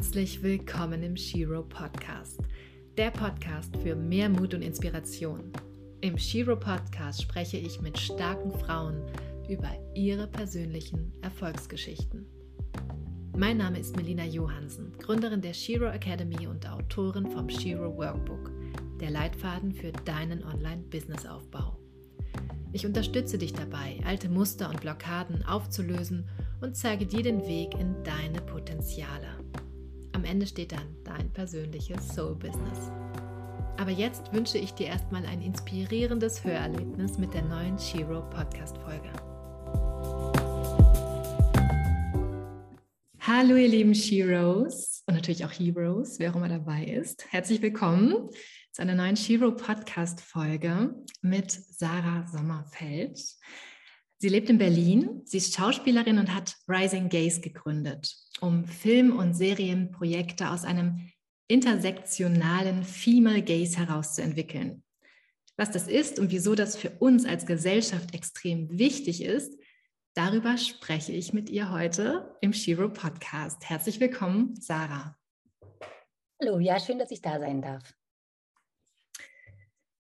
Herzlich willkommen im Shiro Podcast, der Podcast für mehr Mut und Inspiration. Im Shiro Podcast spreche ich mit starken Frauen über ihre persönlichen Erfolgsgeschichten. Mein Name ist Melina Johansen, Gründerin der Shiro Academy und Autorin vom Shiro Workbook, der Leitfaden für deinen Online-Business-Aufbau. Ich unterstütze dich dabei, alte Muster und Blockaden aufzulösen und zeige dir den Weg in deine Potenziale. Am Ende steht dann dein persönliches Soul-Business. Aber jetzt wünsche ich dir erstmal ein inspirierendes Hörerlebnis mit der neuen Shiro Podcast-Folge. Hallo, ihr lieben Sheroes und natürlich auch Heroes, wer auch immer dabei ist. Herzlich willkommen zu einer neuen Shiro Podcast-Folge mit Sarah Sommerfeld. Sie lebt in Berlin, sie ist Schauspielerin und hat Rising Gaze gegründet, um Film- und Serienprojekte aus einem intersektionalen Female Gaze herauszuentwickeln. Was das ist und wieso das für uns als Gesellschaft extrem wichtig ist, darüber spreche ich mit ihr heute im Shiro Podcast. Herzlich willkommen, Sarah. Hallo, ja, schön, dass ich da sein darf.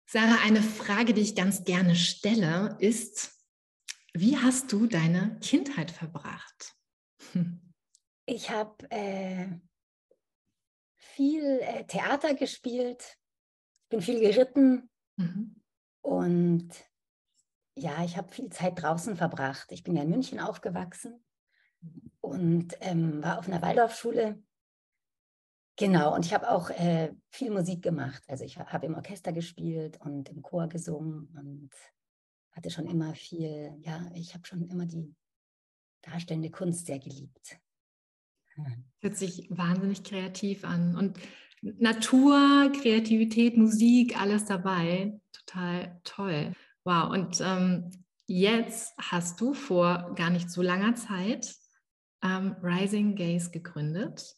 Sarah, eine Frage, die ich ganz gerne stelle, ist, wie hast du deine Kindheit verbracht? Ich habe äh, viel äh, Theater gespielt, bin viel geritten mhm. und ja, ich habe viel Zeit draußen verbracht. Ich bin ja in München aufgewachsen und ähm, war auf einer Waldorfschule. Genau, und ich habe auch äh, viel Musik gemacht. Also ich habe im Orchester gespielt und im Chor gesungen und hatte schon immer viel, ja, ich habe schon immer die darstellende Kunst sehr geliebt. Hört sich wahnsinnig kreativ an. Und Natur, Kreativität, Musik, alles dabei. Total toll. Wow. Und ähm, jetzt hast du vor gar nicht so langer Zeit ähm, Rising Gaze gegründet.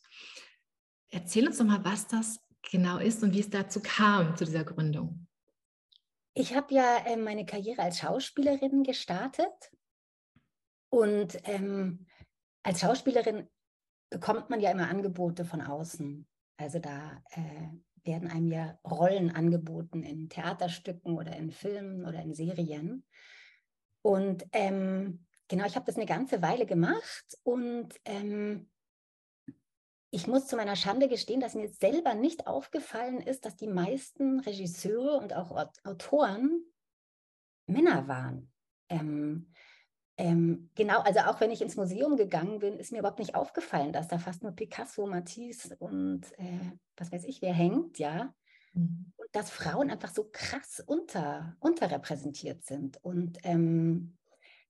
Erzähl uns doch mal, was das genau ist und wie es dazu kam, zu dieser Gründung. Ich habe ja äh, meine Karriere als Schauspielerin gestartet und ähm, als Schauspielerin bekommt man ja immer Angebote von außen. Also da äh, werden einem ja Rollen angeboten in Theaterstücken oder in Filmen oder in Serien. Und ähm, genau, ich habe das eine ganze Weile gemacht und ähm, ich muss zu meiner Schande gestehen, dass mir selber nicht aufgefallen ist, dass die meisten Regisseure und auch Autoren Männer waren. Ähm, ähm, genau, also auch wenn ich ins Museum gegangen bin, ist mir überhaupt nicht aufgefallen, dass da fast nur Picasso, Matisse und äh, was weiß ich wer hängt, ja. Mhm. Und dass Frauen einfach so krass unter, unterrepräsentiert sind. Und ähm,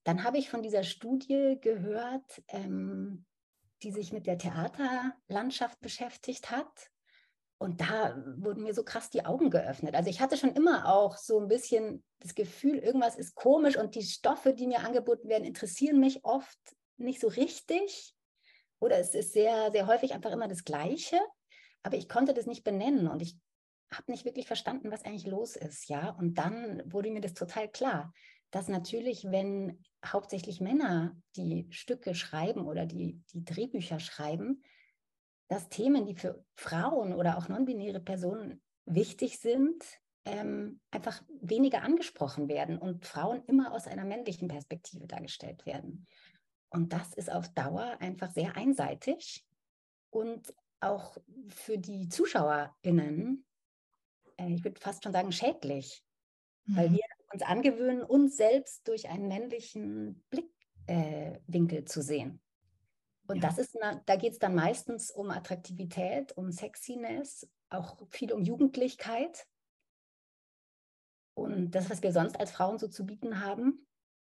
dann habe ich von dieser Studie gehört, ähm, die sich mit der Theaterlandschaft beschäftigt hat. Und da wurden mir so krass die Augen geöffnet. Also ich hatte schon immer auch so ein bisschen das Gefühl, irgendwas ist komisch und die Stoffe, die mir angeboten werden, interessieren mich oft nicht so richtig. Oder es ist sehr, sehr häufig einfach immer das Gleiche. Aber ich konnte das nicht benennen und ich habe nicht wirklich verstanden, was eigentlich los ist. Ja, und dann wurde mir das total klar dass natürlich, wenn hauptsächlich Männer die Stücke schreiben oder die, die Drehbücher schreiben, dass Themen, die für Frauen oder auch non-binäre Personen wichtig sind, ähm, einfach weniger angesprochen werden und Frauen immer aus einer männlichen Perspektive dargestellt werden. Und das ist auf Dauer einfach sehr einseitig und auch für die ZuschauerInnen, äh, ich würde fast schon sagen, schädlich, mhm. weil wir uns angewöhnen, uns selbst durch einen männlichen Blickwinkel äh, zu sehen. Und ja. das ist, da geht es dann meistens um Attraktivität, um Sexiness, auch viel um Jugendlichkeit. Und das, was wir sonst als Frauen so zu bieten haben,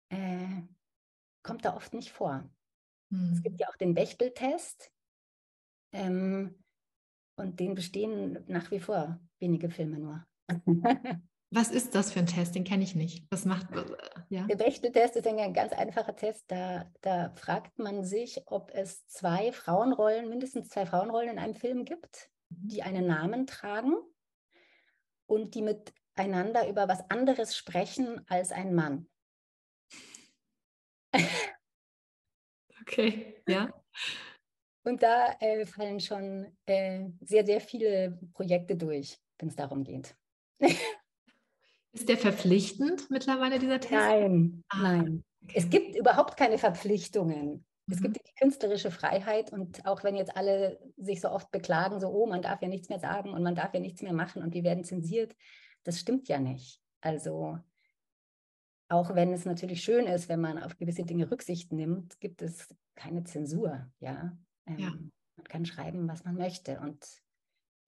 äh, kommt da oft nicht vor. Hm. Es gibt ja auch den Bechtel-Test. Ähm, und den bestehen nach wie vor wenige Filme nur. Was ist das für ein Test? Den kenne ich nicht. Was macht äh, ja? Der Bechteltest ist ein ganz einfacher Test. Da, da fragt man sich, ob es zwei Frauenrollen, mindestens zwei Frauenrollen in einem Film gibt, die einen Namen tragen und die miteinander über was anderes sprechen als ein Mann. Okay, ja. Und da äh, fallen schon äh, sehr, sehr viele Projekte durch, wenn es darum geht. Ist der verpflichtend mittlerweile, dieser Test? Nein, ah, nein. Okay. Es gibt überhaupt keine Verpflichtungen. Mhm. Es gibt die künstlerische Freiheit und auch wenn jetzt alle sich so oft beklagen, so, oh, man darf ja nichts mehr sagen und man darf ja nichts mehr machen und wir werden zensiert, das stimmt ja nicht. Also auch wenn es natürlich schön ist, wenn man auf gewisse Dinge Rücksicht nimmt, gibt es keine Zensur. Ja? Ähm, ja. Man kann schreiben, was man möchte. Und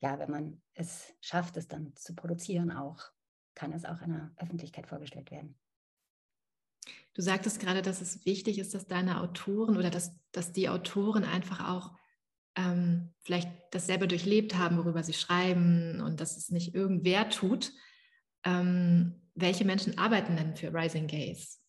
ja, wenn man es schafft, es dann zu produzieren, auch kann es auch einer Öffentlichkeit vorgestellt werden. Du sagtest gerade, dass es wichtig ist, dass deine Autoren oder dass, dass die Autoren einfach auch ähm, vielleicht das selber durchlebt haben, worüber sie schreiben und dass es nicht irgendwer tut. Ähm, welche Menschen arbeiten denn für Rising Gaze?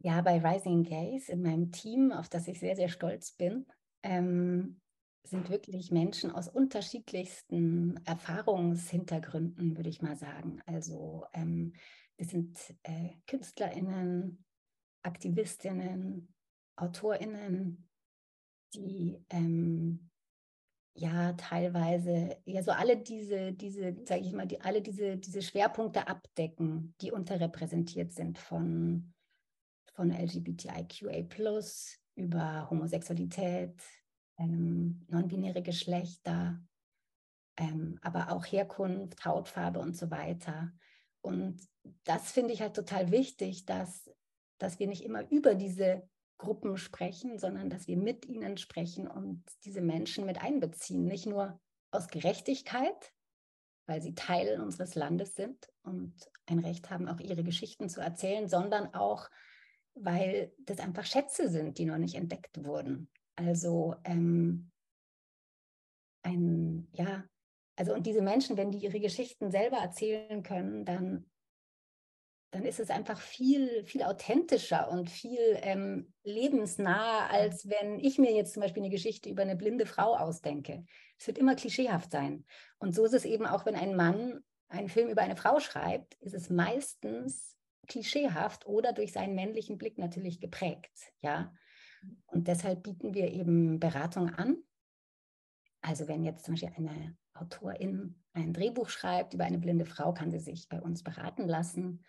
Ja, bei Rising Gaze in meinem Team, auf das ich sehr, sehr stolz bin, ähm, sind wirklich Menschen aus unterschiedlichsten Erfahrungshintergründen, würde ich mal sagen. Also ähm, wir sind äh, KünstlerInnen, AktivistInnen, AutorInnen, die ähm, ja teilweise ja so alle diese, diese, sage ich mal, die, alle diese, diese Schwerpunkte abdecken, die unterrepräsentiert sind von von LGBTIQA über Homosexualität, ähm, non-binäre Geschlechter, ähm, aber auch Herkunft, Hautfarbe und so weiter. Und das finde ich halt total wichtig, dass, dass wir nicht immer über diese Gruppen sprechen, sondern dass wir mit ihnen sprechen und diese Menschen mit einbeziehen. Nicht nur aus Gerechtigkeit, weil sie Teil unseres Landes sind und ein Recht haben, auch ihre Geschichten zu erzählen, sondern auch weil das einfach Schätze sind, die noch nicht entdeckt wurden. Also ähm, ein, ja, also und diese Menschen, wenn die ihre Geschichten selber erzählen können, dann, dann ist es einfach viel, viel authentischer und viel ähm, lebensnah, als wenn ich mir jetzt zum Beispiel eine Geschichte über eine blinde Frau ausdenke. Es wird immer klischeehaft sein. Und so ist es eben auch, wenn ein Mann einen Film über eine Frau schreibt, ist es meistens klischeehaft oder durch seinen männlichen Blick natürlich geprägt, ja. Und deshalb bieten wir eben Beratung an. Also wenn jetzt zum Beispiel eine Autorin ein Drehbuch schreibt über eine blinde Frau, kann sie sich bei uns beraten lassen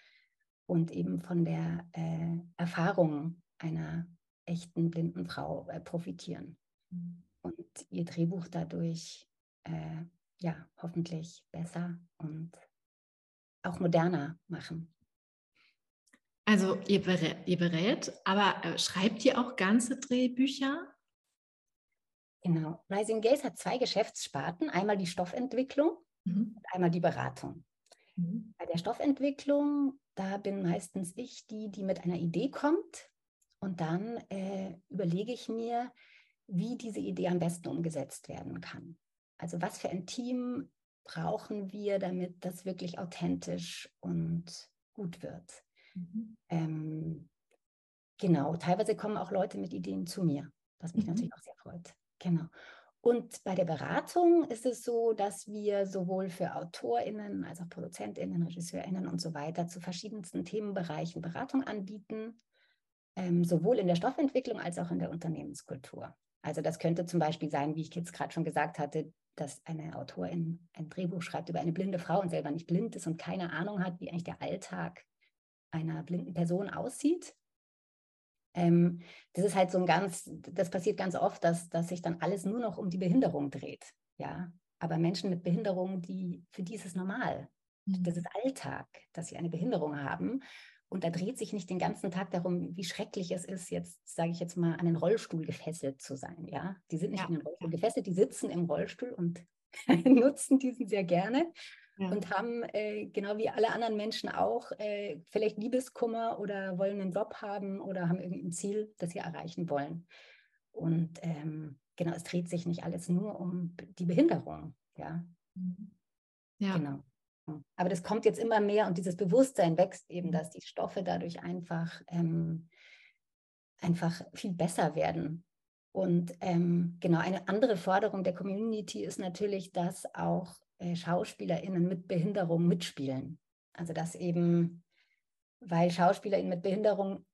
und eben von der äh, Erfahrung einer echten blinden Frau äh, profitieren und ihr Drehbuch dadurch äh, ja hoffentlich besser und auch moderner machen. Also ihr berät, ihr berät aber äh, schreibt ihr auch ganze Drehbücher? Genau. Rising Gaze hat zwei Geschäftssparten. Einmal die Stoffentwicklung mhm. und einmal die Beratung. Mhm. Bei der Stoffentwicklung, da bin meistens ich die, die mit einer Idee kommt. Und dann äh, überlege ich mir, wie diese Idee am besten umgesetzt werden kann. Also was für ein Team brauchen wir, damit das wirklich authentisch und gut wird. Mhm. Ähm, genau, teilweise kommen auch Leute mit Ideen zu mir, was mich mhm. natürlich auch sehr freut. Genau. Und bei der Beratung ist es so, dass wir sowohl für AutorInnen als auch ProduzentInnen, RegisseurInnen und so weiter zu verschiedensten Themenbereichen Beratung anbieten, ähm, sowohl in der Stoffentwicklung als auch in der Unternehmenskultur. Also das könnte zum Beispiel sein, wie ich jetzt gerade schon gesagt hatte, dass eine Autorin ein Drehbuch schreibt über eine blinde Frau und selber nicht blind ist und keine Ahnung hat, wie eigentlich der Alltag einer blinden Person aussieht. Ähm, das ist halt so ein ganz, das passiert ganz oft, dass, dass sich dann alles nur noch um die Behinderung dreht. Ja, aber Menschen mit Behinderung, die, für die ist es normal. Mhm. Das ist Alltag, dass sie eine Behinderung haben. Und da dreht sich nicht den ganzen Tag darum, wie schrecklich es ist, jetzt, sage ich jetzt mal, an den Rollstuhl gefesselt zu sein. Ja, die sind nicht ja. an den Rollstuhl gefesselt, die sitzen im Rollstuhl und nutzen diesen sehr gerne ja. und haben, äh, genau wie alle anderen Menschen auch, äh, vielleicht Liebeskummer oder wollen einen Job haben oder haben irgendein Ziel, das sie erreichen wollen. Und ähm, genau, es dreht sich nicht alles nur um die Behinderung. Ja. Mhm. ja. Genau. Aber das kommt jetzt immer mehr und dieses Bewusstsein wächst eben, dass die Stoffe dadurch einfach, ähm, einfach viel besser werden. Und ähm, genau, eine andere Forderung der Community ist natürlich, dass auch äh, SchauspielerInnen mit Behinderung mitspielen. Also dass eben, weil SchauspielerInnen mit Behinderung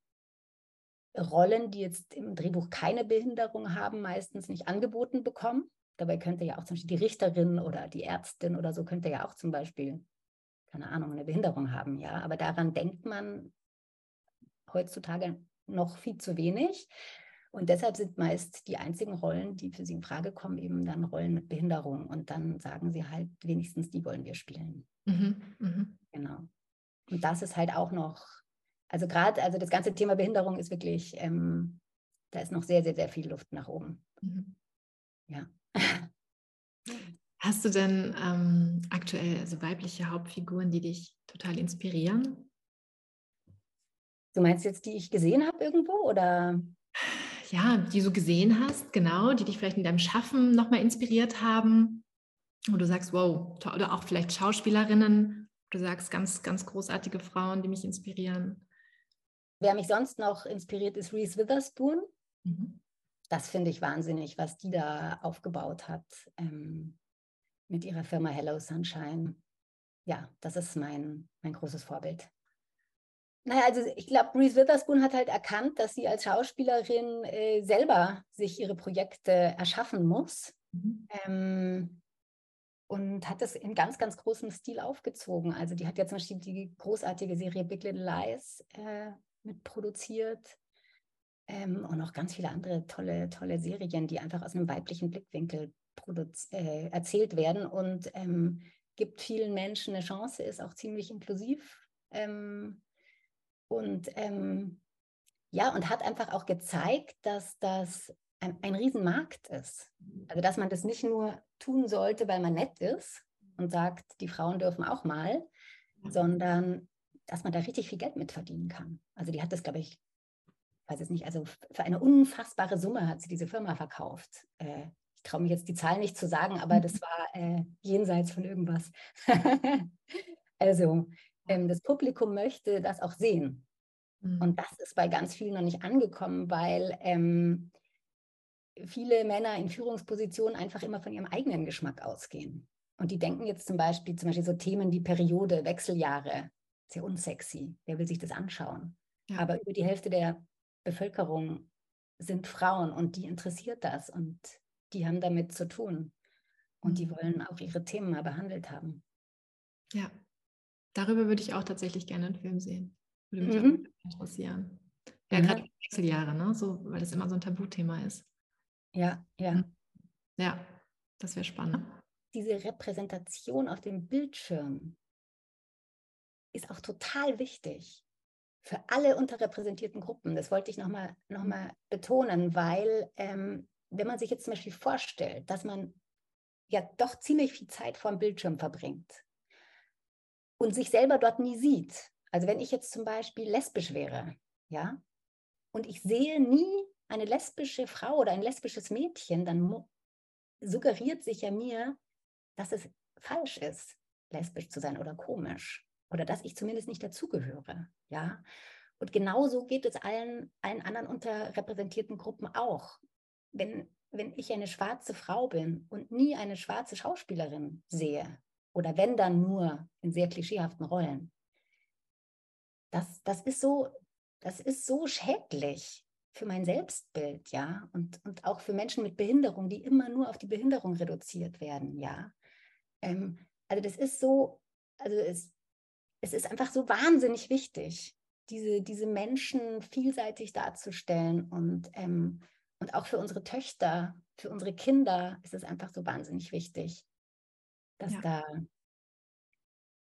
Rollen, die jetzt im Drehbuch keine Behinderung haben, meistens nicht angeboten bekommen. Dabei könnte ja auch zum Beispiel die Richterin oder die Ärztin oder so könnte ja auch zum Beispiel, keine Ahnung, eine Behinderung haben, ja. Aber daran denkt man heutzutage noch viel zu wenig. Und deshalb sind meist die einzigen Rollen, die für sie in Frage kommen, eben dann Rollen mit Behinderung. Und dann sagen sie halt, wenigstens die wollen wir spielen. Mhm, mh. Genau. Und das ist halt auch noch, also gerade, also das ganze Thema Behinderung ist wirklich, ähm, da ist noch sehr, sehr, sehr viel Luft nach oben. Mhm. Ja. Hast du denn ähm, aktuell also weibliche Hauptfiguren, die dich total inspirieren? Du meinst jetzt, die ich gesehen habe irgendwo oder? Ja, die du gesehen hast, genau, die dich vielleicht in deinem Schaffen nochmal inspiriert haben. Wo du sagst, wow, oder auch vielleicht Schauspielerinnen, du sagst ganz, ganz großartige Frauen, die mich inspirieren. Wer mich sonst noch inspiriert, ist Reese Witherspoon. Mhm. Das finde ich wahnsinnig, was die da aufgebaut hat ähm, mit ihrer Firma Hello Sunshine. Ja, das ist mein, mein großes Vorbild. Naja, also ich glaube, Reese Witherspoon hat halt erkannt, dass sie als Schauspielerin äh, selber sich ihre Projekte erschaffen muss. Mhm. Ähm, und hat das in ganz, ganz großem Stil aufgezogen. Also die hat ja zum Beispiel die großartige Serie Big Little Lies äh, mitproduziert ähm, und auch ganz viele andere tolle, tolle Serien, die einfach aus einem weiblichen Blickwinkel äh, erzählt werden und ähm, gibt vielen Menschen eine Chance, ist auch ziemlich inklusiv. Ähm, und ähm, ja, und hat einfach auch gezeigt, dass das ein, ein Riesenmarkt ist. Also dass man das nicht nur tun sollte, weil man nett ist und sagt, die Frauen dürfen auch mal, sondern dass man da richtig viel Geld mit verdienen kann. Also die hat das, glaube ich, weiß es nicht, also für eine unfassbare Summe hat sie diese Firma verkauft. Äh, ich traue mich jetzt die Zahl nicht zu sagen, aber das war äh, jenseits von irgendwas. also das Publikum möchte das auch sehen. Mhm. Und das ist bei ganz vielen noch nicht angekommen, weil ähm, viele Männer in Führungspositionen einfach immer von ihrem eigenen Geschmack ausgehen. Und die denken jetzt zum Beispiel, zum Beispiel so Themen wie Periode, Wechseljahre, sehr unsexy. Wer will sich das anschauen? Ja. Aber über die Hälfte der Bevölkerung sind Frauen und die interessiert das und die haben damit zu tun. Und die mhm. wollen auch ihre Themen mal behandelt haben. Ja, darüber würde ich auch tatsächlich gerne einen Film sehen. Würde mich mhm. auch interessieren. Ja, mhm. gerade Wechseljahre, ne? so, weil das immer so ein Tabuthema ist. Ja, ja. Mhm. Ja, das wäre spannend. Diese Repräsentation auf dem Bildschirm ist auch total wichtig für alle unterrepräsentierten Gruppen. Das wollte ich nochmal noch mal betonen, weil ähm, wenn man sich jetzt zum Beispiel vorstellt, dass man ja doch ziemlich viel Zeit vor dem Bildschirm verbringt und sich selber dort nie sieht. Also wenn ich jetzt zum Beispiel lesbisch wäre, ja, und ich sehe nie eine lesbische Frau oder ein lesbisches Mädchen, dann suggeriert sich ja mir, dass es falsch ist, lesbisch zu sein oder komisch oder dass ich zumindest nicht dazugehöre, ja. Und genauso geht es allen, allen anderen unterrepräsentierten Gruppen auch. Wenn, wenn ich eine schwarze Frau bin und nie eine schwarze Schauspielerin sehe, oder wenn dann nur in sehr klischeehaften Rollen, das, das ist so, das ist so schädlich für mein Selbstbild, ja, und, und auch für Menschen mit Behinderung, die immer nur auf die Behinderung reduziert werden, ja. Ähm, also das ist so, also es, es ist einfach so wahnsinnig wichtig, diese, diese Menschen vielseitig darzustellen und, ähm, und auch für unsere Töchter, für unsere Kinder ist es einfach so wahnsinnig wichtig, dass, ja. da,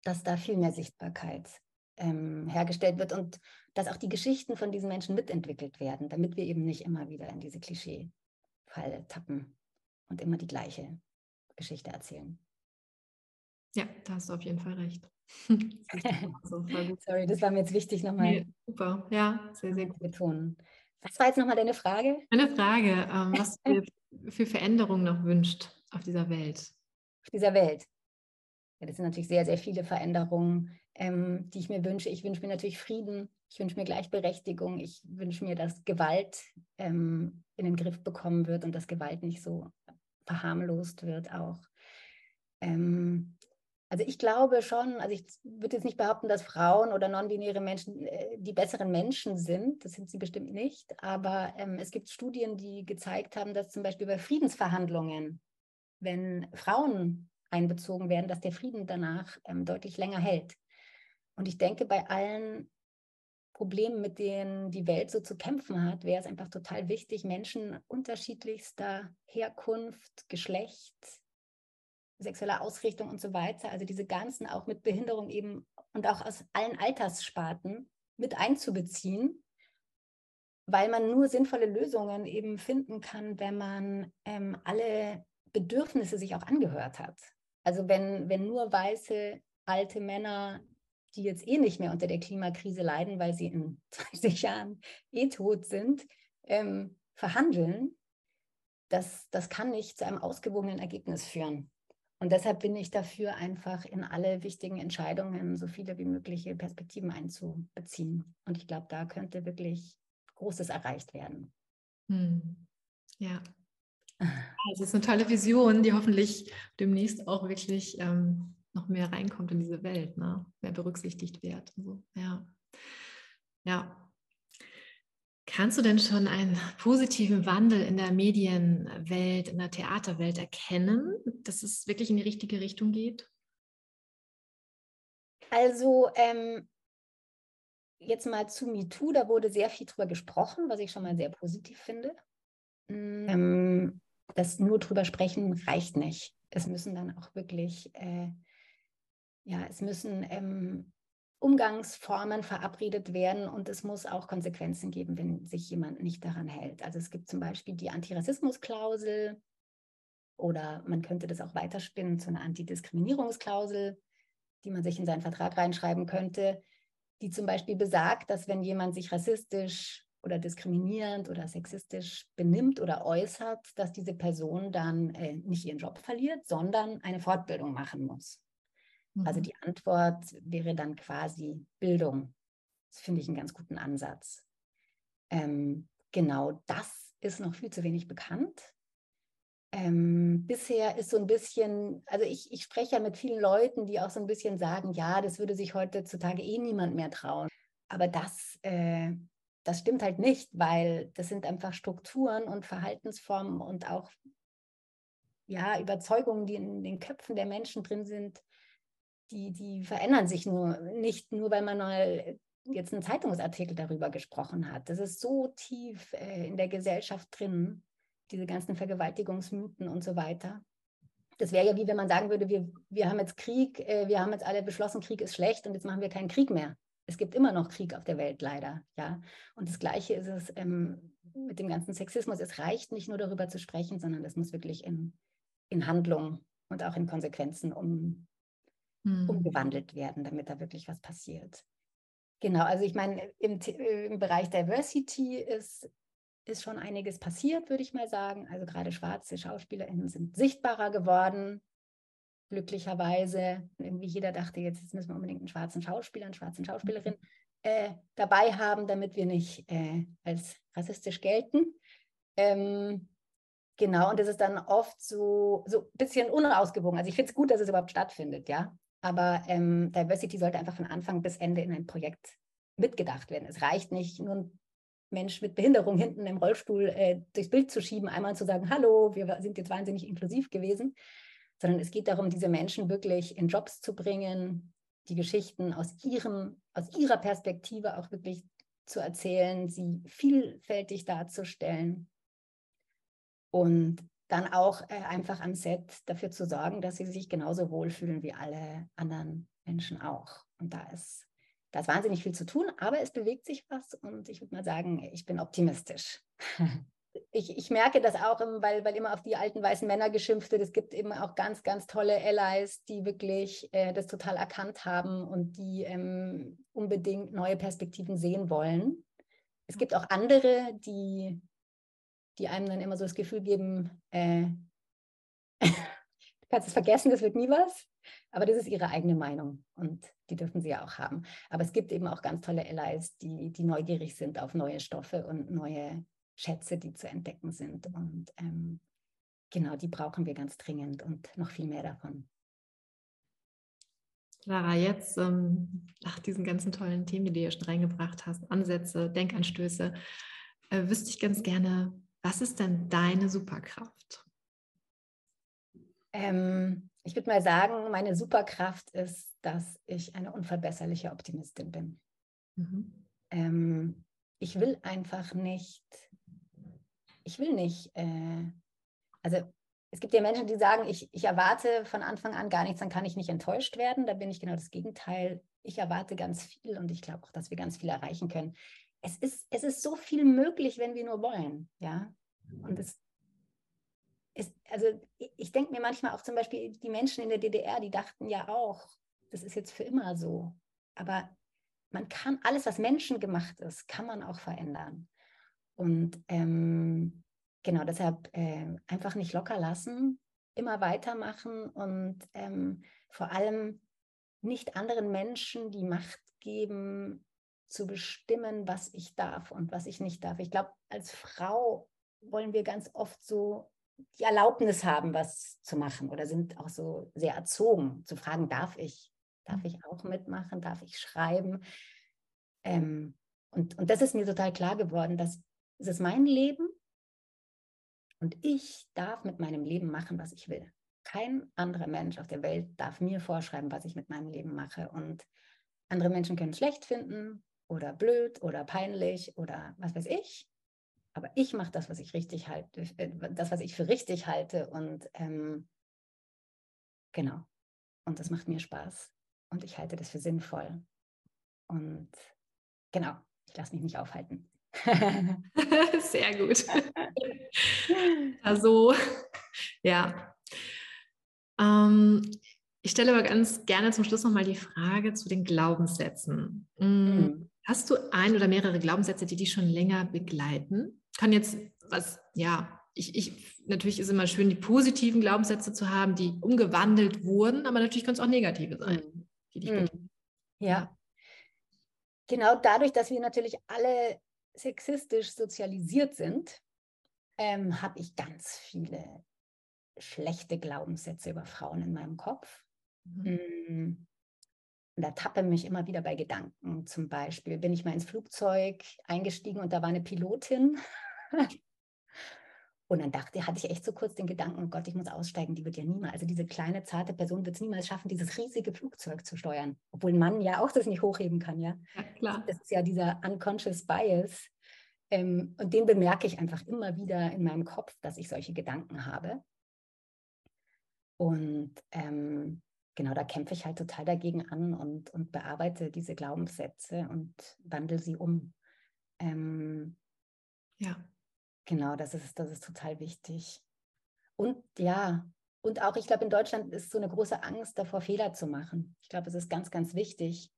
dass da viel mehr Sichtbarkeit ähm, hergestellt wird und dass auch die Geschichten von diesen Menschen mitentwickelt werden, damit wir eben nicht immer wieder in diese Klischee-Falle tappen und immer die gleiche Geschichte erzählen. Ja, da hast du auf jeden Fall recht. so, Sorry, das war mir jetzt wichtig nochmal. Nee, super, ja, sehr, sehr gut. Betonen. Was war jetzt nochmal deine Frage? Meine Frage, ähm, was du für, für Veränderungen noch wünscht auf dieser Welt. Dieser Welt. Ja, das sind natürlich sehr, sehr viele Veränderungen, ähm, die ich mir wünsche. Ich wünsche mir natürlich Frieden, ich wünsche mir Gleichberechtigung, ich wünsche mir, dass Gewalt ähm, in den Griff bekommen wird und dass Gewalt nicht so verharmlost wird auch. Ähm, Also ich glaube schon, also ich würde jetzt nicht behaupten, dass Frauen oder non-binäre Menschen äh, die besseren Menschen sind. Das sind sie bestimmt nicht. Aber ähm, es gibt Studien, die gezeigt haben, dass zum Beispiel bei Friedensverhandlungen, wenn Frauen einbezogen werden, dass der Frieden danach ähm, deutlich länger hält. Und ich denke, bei allen Problemen, mit denen die Welt so zu kämpfen hat, wäre es einfach total wichtig, Menschen unterschiedlichster Herkunft, Geschlecht, sexueller Ausrichtung und so weiter, also diese ganzen auch mit Behinderung eben und auch aus allen Alterssparten mit einzubeziehen, weil man nur sinnvolle Lösungen eben finden kann, wenn man ähm, alle Bedürfnisse sich auch angehört hat. Also wenn, wenn nur weiße alte Männer, die jetzt eh nicht mehr unter der Klimakrise leiden, weil sie in 30 Jahren eh tot sind, ähm, verhandeln, das, das kann nicht zu einem ausgewogenen Ergebnis führen. Und deshalb bin ich dafür, einfach in alle wichtigen Entscheidungen so viele wie mögliche Perspektiven einzubeziehen. Und ich glaube, da könnte wirklich Großes erreicht werden. Hm. Ja. Also es ist eine tolle Vision, die hoffentlich demnächst auch wirklich ähm, noch mehr reinkommt in diese Welt, ne? mehr berücksichtigt wird. So. Ja. ja, Kannst du denn schon einen positiven Wandel in der Medienwelt, in der Theaterwelt erkennen, dass es wirklich in die richtige Richtung geht? Also ähm, jetzt mal zu MeToo, da wurde sehr viel drüber gesprochen, was ich schon mal sehr positiv finde. Mm, ähm, das nur drüber sprechen reicht nicht. Es müssen dann auch wirklich, äh, ja, es müssen ähm, Umgangsformen verabredet werden und es muss auch Konsequenzen geben, wenn sich jemand nicht daran hält. Also es gibt zum Beispiel die Antirassismusklausel oder man könnte das auch weiterspinnen zu einer Antidiskriminierungsklausel, die man sich in seinen Vertrag reinschreiben könnte, die zum Beispiel besagt, dass wenn jemand sich rassistisch oder diskriminierend oder sexistisch benimmt oder äußert, dass diese Person dann äh, nicht ihren Job verliert, sondern eine Fortbildung machen muss. Also mhm. die Antwort wäre dann quasi Bildung. Das finde ich einen ganz guten Ansatz. Ähm, genau das ist noch viel zu wenig bekannt. Ähm, bisher ist so ein bisschen, also ich, ich spreche ja mit vielen Leuten, die auch so ein bisschen sagen, ja, das würde sich heutzutage eh niemand mehr trauen. Aber das, äh, das stimmt halt nicht, weil das sind einfach Strukturen und Verhaltensformen und auch ja, Überzeugungen, die in den Köpfen der Menschen drin sind, die, die verändern sich nur nicht nur, weil man mal jetzt einen Zeitungsartikel darüber gesprochen hat. Das ist so tief äh, in der Gesellschaft drin, diese ganzen Vergewaltigungsmythen und so weiter. Das wäre ja wie wenn man sagen würde, wir, wir haben jetzt Krieg, äh, wir haben jetzt alle beschlossen, Krieg ist schlecht und jetzt machen wir keinen Krieg mehr. Es gibt immer noch Krieg auf der Welt, leider. Ja? Und das Gleiche ist es ähm, mit dem ganzen Sexismus. Es reicht nicht nur darüber zu sprechen, sondern das muss wirklich in, in Handlung und auch in Konsequenzen um, mhm. umgewandelt werden, damit da wirklich was passiert. Genau, also ich meine, im, im Bereich Diversity ist, ist schon einiges passiert, würde ich mal sagen. Also gerade schwarze SchauspielerInnen sind sichtbarer geworden, glücklicherweise. Irgendwie jeder dachte, jetzt, jetzt müssen wir unbedingt einen schwarzen Schauspieler, eine schwarze Schauspielerin äh, dabei haben, damit wir nicht äh, als rassistisch gelten. Ähm, genau, und es ist dann oft so, so ein bisschen unausgewogen. Also ich finde es gut, dass es überhaupt stattfindet, ja. Aber ähm, Diversity sollte einfach von Anfang bis Ende in ein Projekt mitgedacht werden. Es reicht nicht, nur ein Mensch mit Behinderung hinten im Rollstuhl äh, durchs Bild zu schieben, einmal zu sagen, hallo, wir sind jetzt wahnsinnig inklusiv gewesen, sondern es geht darum, diese Menschen wirklich in Jobs zu bringen, die Geschichten aus, ihrem, aus ihrer Perspektive auch wirklich zu erzählen, sie vielfältig darzustellen und dann auch äh, einfach am Set dafür zu sorgen, dass sie sich genauso wohlfühlen wie alle anderen Menschen auch. Und da ist, da ist wahnsinnig viel zu tun, aber es bewegt sich was und ich würde mal sagen, ich bin optimistisch. ich, ich merke das auch, weil, weil immer auf die alten weißen Männer geschimpft wird. Es gibt eben auch ganz, ganz tolle Allies, die wirklich äh, das total erkannt haben und die ähm, unbedingt neue Perspektiven sehen wollen. Es gibt auch andere, die die einem dann immer so das Gefühl geben, äh, du kannst es vergessen, das wird nie was. Aber das ist ihre eigene Meinung und die dürfen sie ja auch haben. Aber es gibt eben auch ganz tolle Allies, die, die neugierig sind auf neue Stoffe und neue Schätze, die zu entdecken sind. Und ähm, genau, die brauchen wir ganz dringend und noch viel mehr davon. Clara, jetzt ähm, nach diesen ganzen tollen Themen, die du ja schon reingebracht hast, Ansätze, Denkanstöße, äh, wüsste ich ganz gerne, was ist denn deine Superkraft? Ähm, ich würde mal sagen, meine Superkraft ist, dass ich eine unverbesserliche Optimistin bin. Mhm. Ähm, ich will einfach nicht, ich will nicht, äh, also es gibt ja Menschen, die sagen, ich, ich erwarte von Anfang an gar nichts, dann kann ich nicht enttäuscht werden. Da bin ich genau das Gegenteil. Ich erwarte ganz viel und ich glaube auch, dass wir ganz viel erreichen können. Es ist, es ist so viel möglich, wenn wir nur wollen. Ja? Und es ist, also ich denke mir manchmal auch zum Beispiel, die Menschen in der DDR, die dachten ja auch, das ist jetzt für immer so. Aber man kann alles, was menschengemacht ist, kann man auch verändern. Und ähm, genau deshalb äh, einfach nicht locker lassen, immer weitermachen und ähm, vor allem nicht anderen Menschen die Macht geben, zu bestimmen, was ich darf und was ich nicht darf. Ich glaube, als Frau wollen wir ganz oft so die Erlaubnis haben, was zu machen oder sind auch so sehr erzogen, zu fragen, darf ich? Darf ich auch mitmachen? Darf ich schreiben? Ähm, und, und das ist mir total klar geworden, dass es ist mein Leben und ich darf mit meinem Leben machen, was ich will. Kein anderer Mensch auf der Welt darf mir vorschreiben, was ich mit meinem Leben mache. Und andere Menschen können es schlecht finden oder blöd oder peinlich oder was weiß ich. Aber ich mache das, was ich richtig halte, äh, das, was ich für richtig halte. Und ähm, genau. Und das macht mir Spaß. Und ich halte das für sinnvoll. Und genau, ich lasse mich nicht aufhalten. Sehr gut. Also, ja. Ähm, ich stelle aber ganz gerne zum Schluss nochmal die Frage zu den Glaubenssätzen. Mhm. Hast du ein oder mehrere Glaubenssätze, die dich schon länger begleiten? Kann jetzt was, ja, ich, ich, natürlich ist es immer schön, die positiven Glaubenssätze zu haben, die umgewandelt wurden, aber natürlich können es auch negative sein, mhm. die dich mhm. Ja. Genau dadurch, dass wir natürlich alle sexistisch sozialisiert sind, ähm, habe ich ganz viele schlechte Glaubenssätze über Frauen in meinem Kopf. Mhm. Mm. Und da tappe mich immer wieder bei Gedanken. Zum Beispiel bin ich mal ins Flugzeug eingestiegen und da war eine Pilotin. und dann dachte, hatte ich echt so kurz den Gedanken, oh Gott, ich muss aussteigen, die wird ja niemals, also diese kleine, zarte Person wird es niemals schaffen, dieses riesige Flugzeug zu steuern. Obwohl ein Mann ja auch das nicht hochheben kann, ja. ja klar. Das ist ja dieser unconscious bias, ähm, und den bemerke ich einfach immer wieder in meinem Kopf, dass ich solche Gedanken habe. Und ähm, genau, da kämpfe ich halt total dagegen an und, und bearbeite diese Glaubenssätze und wandle sie um. Ähm, ja. Genau, das ist, das ist total wichtig. Und ja, und auch, ich glaube, in Deutschland ist so eine große Angst davor, Fehler zu machen. Ich glaube, es ist ganz, ganz wichtig.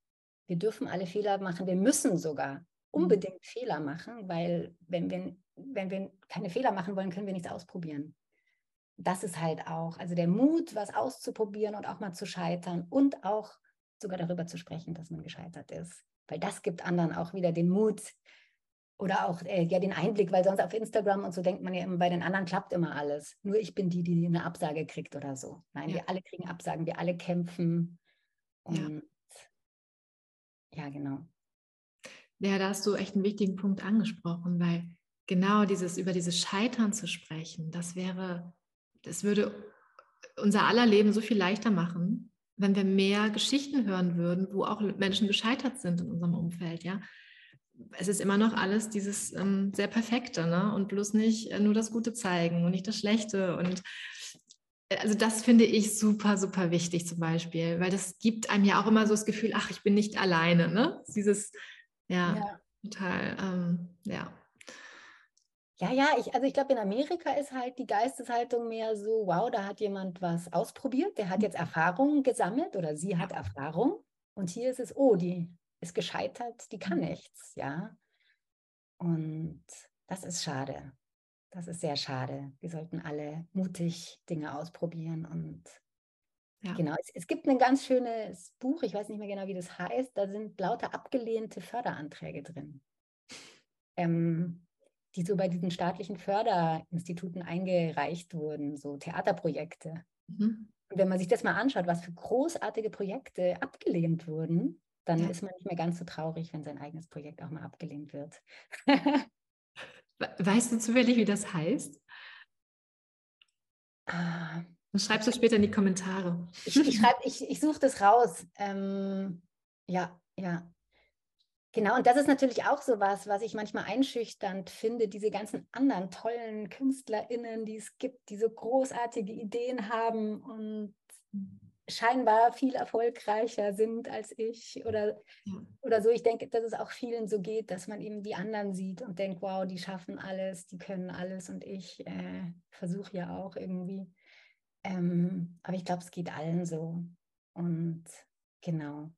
Wir dürfen alle Fehler machen, wir müssen sogar. Mhm. unbedingt Fehler machen, weil wenn wir, wenn wir keine Fehler machen wollen, können wir nichts ausprobieren. Das ist halt auch, also der Mut, was auszuprobieren und auch mal zu scheitern und auch sogar darüber zu sprechen, dass man gescheitert ist. Weil das gibt anderen auch wieder den Mut oder auch äh, ja, den Einblick, weil sonst auf Instagram und so denkt man ja immer, bei den anderen klappt immer alles. Nur ich bin die, die eine Absage kriegt oder so. Nein, ja. wir alle kriegen Absagen, wir alle kämpfen. Und ja, ja genau. Ja, da hast du echt einen wichtigen Punkt angesprochen, weil genau dieses über dieses Scheitern zu sprechen, das wäre, das würde unser aller Leben so viel leichter machen, wenn wir mehr Geschichten hören würden, wo auch Menschen gescheitert sind in unserem Umfeld, ja. Es ist immer noch alles dieses ähm, sehr Perfekte, ne? Und bloß nicht äh, nur das Gute zeigen und nicht das Schlechte. Und äh, also das finde ich super, super wichtig zum Beispiel, weil das gibt einem ja auch immer so das Gefühl, ach, ich bin nicht alleine, ne? Dieses, ja, ja. total, ähm, ja. Ja, ja, ich, also ich glaube, in Amerika ist halt die Geisteshaltung mehr so, wow, da hat jemand was ausprobiert, der hat jetzt mhm. Erfahrung gesammelt oder sie hat Erfahrung. Und hier ist es, oh, die ist gescheitert, die kann mhm. nichts, ja. Und das ist schade. Das ist sehr schade. Wir sollten alle mutig Dinge ausprobieren und ja. Genau, es, es, gibt ein ganz schönes Buch, ich weiß nicht mehr genau, wie das heißt, da sind lauter abgelehnte Förderanträge drin, ähm, die so bei diesen staatlichen Förderinstituten eingereicht wurden, so Theaterprojekte. Mhm. wenn man sich das mal anschaut, was für großartige Projekte abgelehnt wurden, dann ja. ist man nicht mehr ganz so traurig, wenn sein eigenes Projekt auch mal abgelehnt wird. weißt du zufällig, wie das heißt? Ah, dann schreibst du später in die Kommentare. Ich, ich, ich, ich suche das raus. Ähm, ja, ja. Genau, und das ist natürlich auch so was, was ich manchmal einschüchternd finde, diese ganzen anderen tollen KünstlerInnen, die es gibt, die so großartige Ideen haben und scheinbar viel erfolgreicher sind als ich oder, ja. oder so. Ich denke, dass es auch vielen so geht, dass man eben die anderen sieht und denkt, wow, die schaffen alles, die können alles und ich äh, versuche ja auch irgendwie. Ähm, aber ich glaube, es geht allen so. Und genau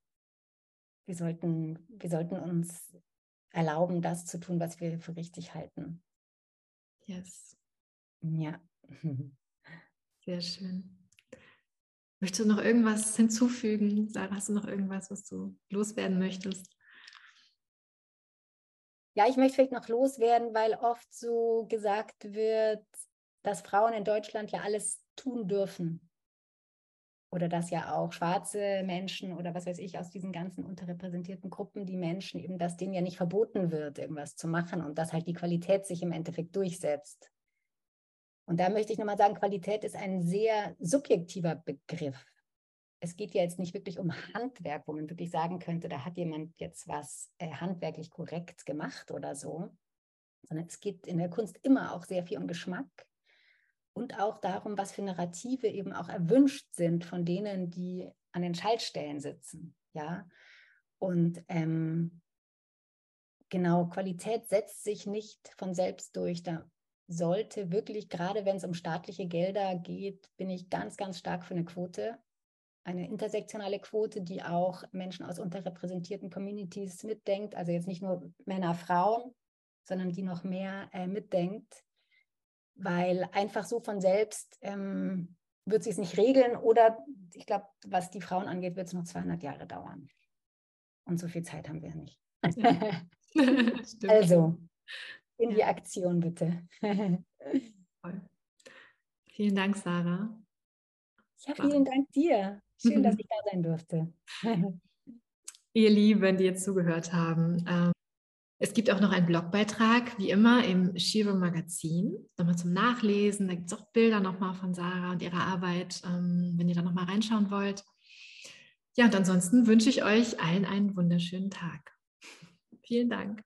wir sollten, wir sollten uns erlauben, das zu tun, was wir für richtig halten. Yes. Ja. Sehr schön. Möchtest du noch irgendwas hinzufügen? Sarah, hast du noch irgendwas, was du loswerden möchtest? Ja, ich möchte vielleicht noch loswerden, weil oft so gesagt wird, dass Frauen in Deutschland ja alles tun dürfen oder dass ja auch schwarze Menschen oder was weiß ich aus diesen ganzen unterrepräsentierten Gruppen, die Menschen eben, dass denen ja nicht verboten wird, irgendwas zu machen und dass halt die Qualität sich im Endeffekt durchsetzt. Und da möchte ich nochmal sagen, Qualität ist ein sehr subjektiver Begriff. Es geht ja jetzt nicht wirklich um Handwerk, wo man wirklich sagen könnte, da hat jemand jetzt was äh, handwerklich korrekt gemacht oder so, sondern es geht in der Kunst immer auch sehr viel um Geschmack und auch darum, was für Narrative eben auch erwünscht sind von denen, die an den Schaltstellen sitzen. Ja, und ähm, genau, Qualität setzt sich nicht von selbst durch. Da sollte wirklich, gerade wenn es um staatliche Gelder geht, bin ich ganz, ganz stark für eine Quote, eine intersektionale Quote, die auch Menschen aus unterrepräsentierten Communities mitdenkt, also jetzt nicht nur Männer, Frauen, sondern die noch mehr äh, mitdenkt. Weil einfach so von selbst ähm, wird sich es nicht regeln oder ich glaube, was die Frauen angeht, wird es noch 200 Jahre dauern. Und so viel Zeit haben wir nicht. also, in die Aktion bitte. Vielen Dank, Sarah. Ja, vielen Dank dir. Schön, dass ich da sein durfte. Ihr Lieben, die jetzt zugehört haben, ähm, es gibt auch noch einen Blogbeitrag, wie immer, im Shiro Magazin, nochmal zum Nachlesen. Da gibt es auch Bilder nochmal von Sarah und ihrer Arbeit, ähm, wenn ihr da nochmal reinschauen wollt. Ja, und ansonsten wünsche ich euch allen einen wunderschönen Tag. Vielen Dank.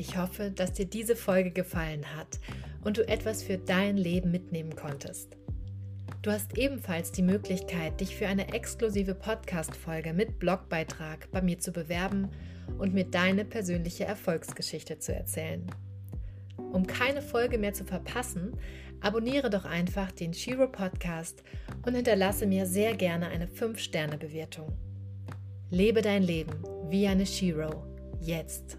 Ich hoffe, dass dir diese Folge gefallen hat und du etwas für dein Leben mitnehmen konntest. Du hast ebenfalls die Möglichkeit, dich für eine exklusive Podcast-Folge mit Blogbeitrag bei mir zu bewerben und mir deine persönliche Erfolgsgeschichte zu erzählen. Um keine Folge mehr zu verpassen, abonniere doch einfach den Shiro Podcast und hinterlasse mir sehr gerne eine 5-Sterne-Bewertung. Lebe dein Leben wie eine Shiro. Jetzt.